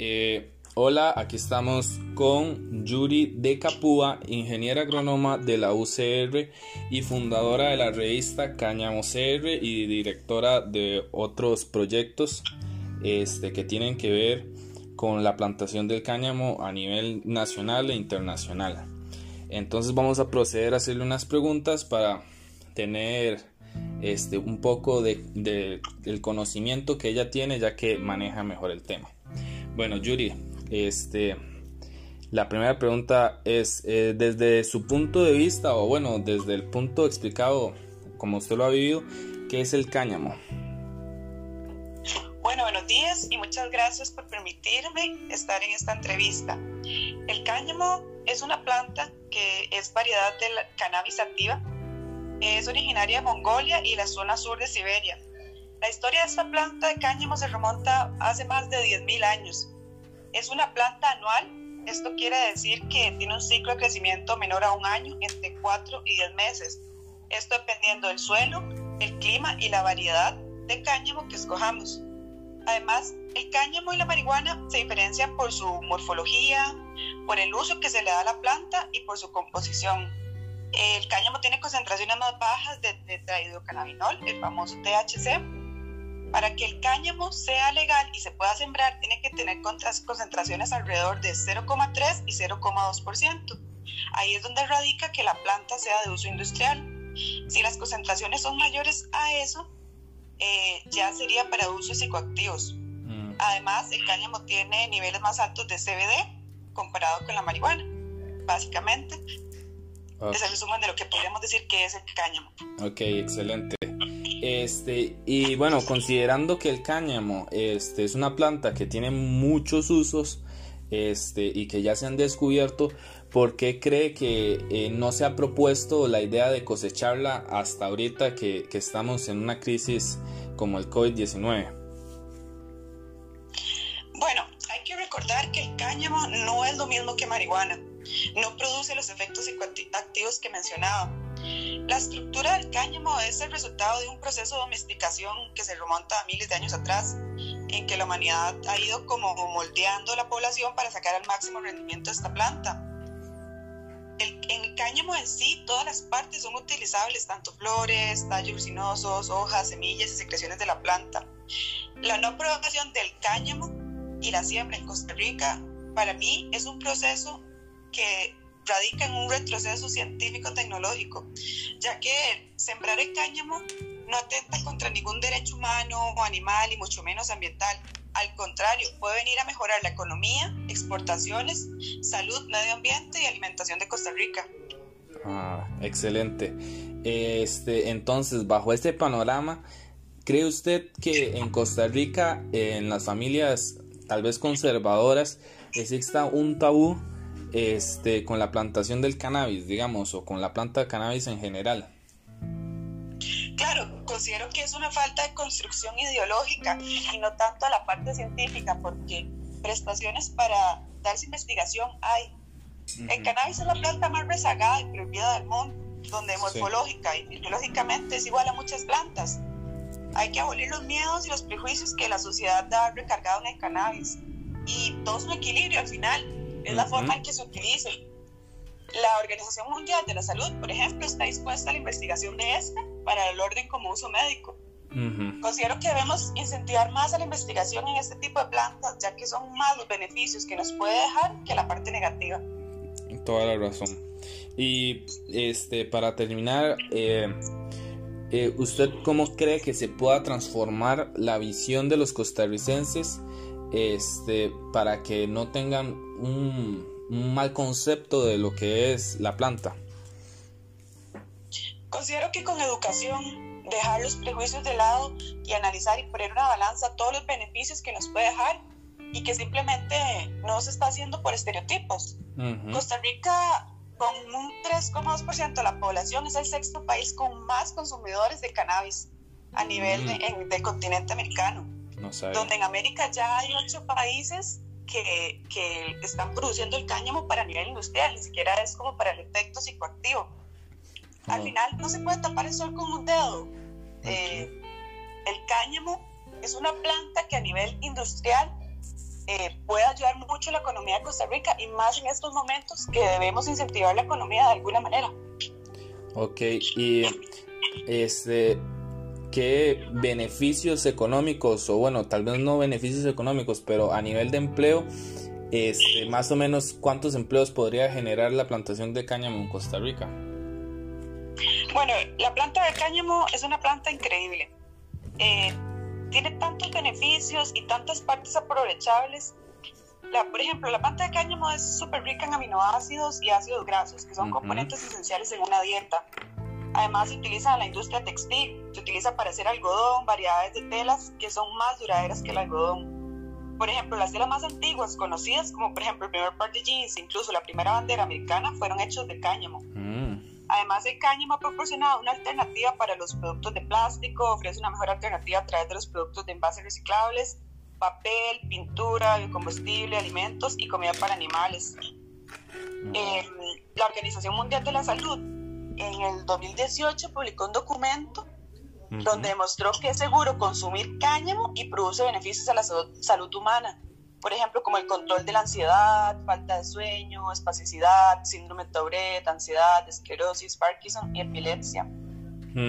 Eh, hola, aquí estamos con Yuri de Capúa, ingeniera agrónoma de la UCR y fundadora de la revista Cáñamo CR y directora de otros proyectos este, que tienen que ver con la plantación del cáñamo a nivel nacional e internacional. Entonces vamos a proceder a hacerle unas preguntas para tener este, un poco de, del conocimiento que ella tiene ya que maneja mejor el tema. Bueno, Yuri, este, la primera pregunta es, eh, desde su punto de vista, o bueno, desde el punto explicado como usted lo ha vivido, ¿qué es el cáñamo? Bueno, buenos días y muchas gracias por permitirme estar en esta entrevista. El cáñamo es una planta que es variedad de cannabis sativa es originaria de Mongolia y la zona sur de Siberia. La historia de esta planta de cáñamo se remonta hace más de 10.000 años. Es una planta anual, esto quiere decir que tiene un ciclo de crecimiento menor a un año, entre 4 y 10 meses. Esto dependiendo del suelo, el clima y la variedad de cáñamo que escojamos. Además, el cáñamo y la marihuana se diferencian por su morfología, por el uso que se le da a la planta y por su composición. El cáñamo tiene concentraciones más bajas de tetrahidrocannabinol, el famoso THC. Para que el cáñamo sea legal y se pueda sembrar, tiene que tener concentraciones alrededor de 0,3 y 0,2%. Ahí es donde radica que la planta sea de uso industrial. Si las concentraciones son mayores a eso, eh, ya sería para usos psicoactivos. Mm. Además, el cáñamo tiene niveles más altos de CBD comparado con la marihuana, básicamente. Es el resumen de lo que podríamos decir que es el cáñamo. Ok, excelente. Este, y bueno, considerando que el cáñamo este, es una planta que tiene muchos usos este, y que ya se han descubierto, ¿por qué cree que eh, no se ha propuesto la idea de cosecharla hasta ahorita que, que estamos en una crisis como el COVID-19? Bueno, hay que recordar que el cáñamo no es lo mismo que marihuana no produce los efectos psicoactivos que mencionaba. La estructura del cáñamo es el resultado de un proceso de domesticación que se remonta a miles de años atrás, en que la humanidad ha ido como moldeando la población para sacar al máximo rendimiento de esta planta. en el cáñamo en sí, todas las partes son utilizables, tanto flores, tallos resinosos, hojas, semillas y secreciones de la planta. La no aprobación del cáñamo y la siembra en Costa Rica, para mí, es un proceso que radica en un retroceso científico-tecnológico, ya que sembrar el cáñamo no atenta contra ningún derecho humano o animal y mucho menos ambiental. Al contrario, puede venir a mejorar la economía, exportaciones, salud, medio ambiente y alimentación de Costa Rica. Ah, excelente. Este, entonces, bajo este panorama, ¿cree usted que en Costa Rica, en las familias tal vez conservadoras, exista un tabú este, con la plantación del cannabis, digamos, o con la planta de cannabis en general? Claro, considero que es una falta de construcción ideológica y no tanto a la parte científica, porque prestaciones para darse investigación hay. El cannabis es la planta más rezagada y prohibida del mundo, donde morfológica y biológicamente es igual a muchas plantas. Hay que abolir los miedos y los prejuicios que la sociedad da recargado en el cannabis. Y todo es un equilibrio al final es la forma en que se utilice. La Organización Mundial de la Salud, por ejemplo, está dispuesta a la investigación de este para el orden como uso médico. Considero que debemos incentivar más a la investigación en este tipo de plantas, ya que son más los beneficios que nos puede dejar que la parte negativa. Toda la razón. Y este, para terminar, eh, eh, ¿usted cómo cree que se pueda transformar la visión de los costarricenses este, para que no tengan un, mal concepto de lo que es la planta? Considero que con educación, dejar los prejuicios de lado y analizar y poner una balanza todos los beneficios que nos puede dejar y que simplemente no se está haciendo por estereotipos. Costa Rica, con un 3,2% de la población, es el sexto país con más consumidores de cannabis a nivel mm. del continente americano donde en América ya hay ocho países que, que, están produciendo el cáñamo para nivel industrial, ni siquiera es como para el efecto psicoactivo. Al final no se puede tapar el sol con un dedo. Eh, el cáñamo es una planta que a nivel industrial eh, puede ayudar mucho a la economía de Costa Rica y más en estos momentos que debemos incentivar la economía de alguna manera. Ok, y este, ¿qué beneficios económicos, o bueno, tal vez no beneficios económicos, pero a nivel de empleo, este, más o menos cuántos empleos podría generar la plantación de cáñamo en Costa Rica? Bueno, la planta de cáñamo es una planta increíble. Eh, tiene tantos beneficios y tantas partes aprovechables. La, por ejemplo, la planta de cáñamo es súper rica en aminoácidos y ácidos grasos, que son componentes esenciales en una dieta. Además, se utiliza en la industria textil, se utiliza para hacer algodón, variedades de telas que son más duraderas que el algodón. Por ejemplo, las telas más antiguas conocidas, como por ejemplo el primer par de jeans, incluso la primera bandera americana, fueron hechos de cáñamo. Mm. Además, el cáñamo ha proporcionado una alternativa para los productos de plástico, ofrece una mejor alternativa a través de los productos de envases reciclables, papel, pintura, biocombustible, alimentos y comida para animales. Eh, la Organización Mundial de la Salud en el 2018 publicó un documento donde demostró que es seguro consumir cáñamo y produce beneficios a la salud humana por ejemplo, como el control de la ansiedad, falta de sueño, espasticidad, síndrome de Tourette, ansiedad, esclerosis, Parkinson y epilepsia.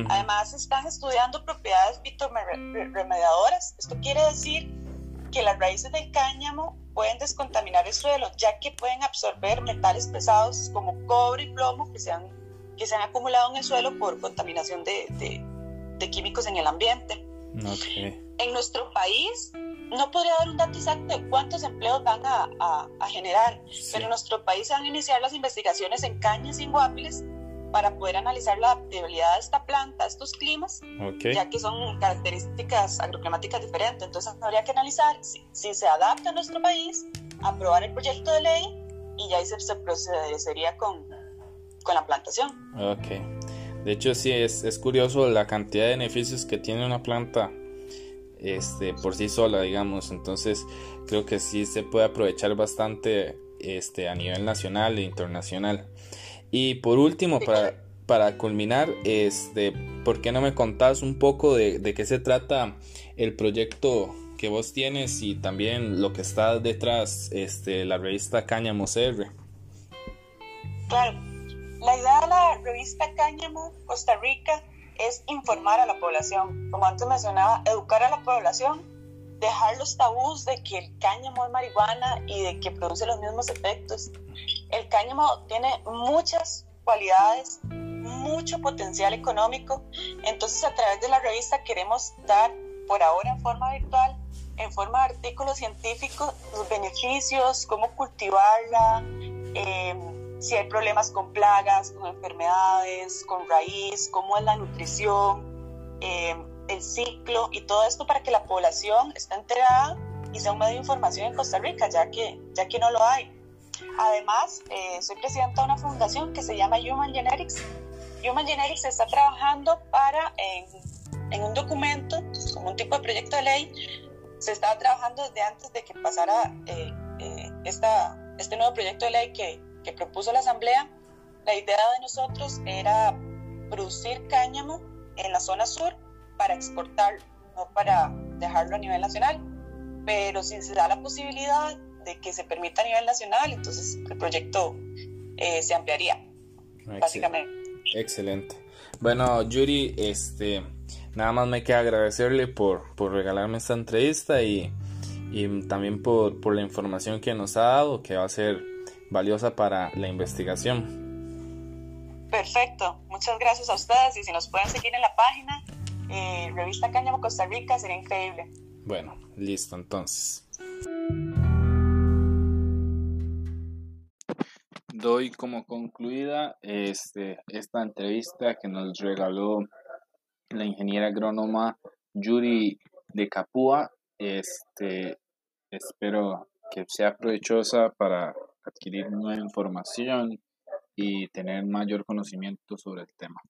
Además, están estudiando propiedades fitoremediadoras. Esto quiere decir que las raíces del cáñamo pueden descontaminar el suelo, ya que pueden absorber metales pesados como cobre y plomo que se han, que se han acumulado en el suelo por contaminación de, de, de químicos en el ambiente. En nuestro país, no podría dar un dato exacto de cuántos empleos van a, a, generar, pero en nuestro país se van a iniciar las investigaciones en cañas y en guapiles para poder analizar la adaptabilidad de esta planta a estos climas, ya que son características agroclimáticas diferentes. Entonces habría que analizar si, si, se adapta a nuestro país, aprobar el proyecto de ley y ya ahí se, se procedería con, con la plantación. Ok. De hecho, sí, es, es curioso la cantidad de beneficios que tiene una planta este, por sí sola, digamos. Entonces creo que sí se puede aprovechar bastante este, a nivel nacional e internacional. Y por último, para, para culminar, este, ¿por qué no me contás un poco de, de qué se trata el proyecto que vos tienes y también lo que está detrás este, la revista Cáñamo CR? Claro, la idea de la revista Cáñamo Costa Rica es informar a la población. Como antes mencionaba, educar a la población, dejar los tabús de que el cáñamo es marihuana y de que produce los mismos efectos. El cáñamo tiene muchas cualidades, mucho potencial económico. Entonces, a través de la revista queremos dar, por ahora en forma virtual, en forma de artículos científicos, los beneficios, cómo cultivarla. Eh, si hay problemas con plagas, con enfermedades, con raíz, cómo es la nutrición, eh, el ciclo y todo esto para que la población esté enterada y sea un medio de información en Costa Rica, ya que, ya que no lo hay. Además, eh, soy presidenta de una fundación que se llama Human Genetics. Human Genetics está trabajando para, en, un documento, como un tipo de proyecto de ley, se estaba trabajando desde antes de que pasara eh, esta, este nuevo proyecto de ley que, que propuso la Asamblea, la idea de nosotros era producir cáñamo en la zona sur para exportarlo, no para dejarlo a nivel nacional. Pero si se da la posibilidad de que se permita a nivel nacional, entonces el proyecto eh, se ampliaría, básicamente. Excelente. Bueno, Yuri, este, nada más me queda agradecerle por, por regalarme esta entrevista y, y también por, por la información que nos ha dado, que va a ser valiosa para la investigación. Perfecto, muchas gracias a ustedes y si nos pueden seguir en la página, eh, Revista Cáñamo Costa Rica, sería increíble. Bueno, listo entonces. Doy como concluida este, esta entrevista que nos regaló la ingeniera agrónoma Yuri de Capua. Este, espero que sea provechosa para adquirir nueva información y tener mayor conocimiento sobre el tema.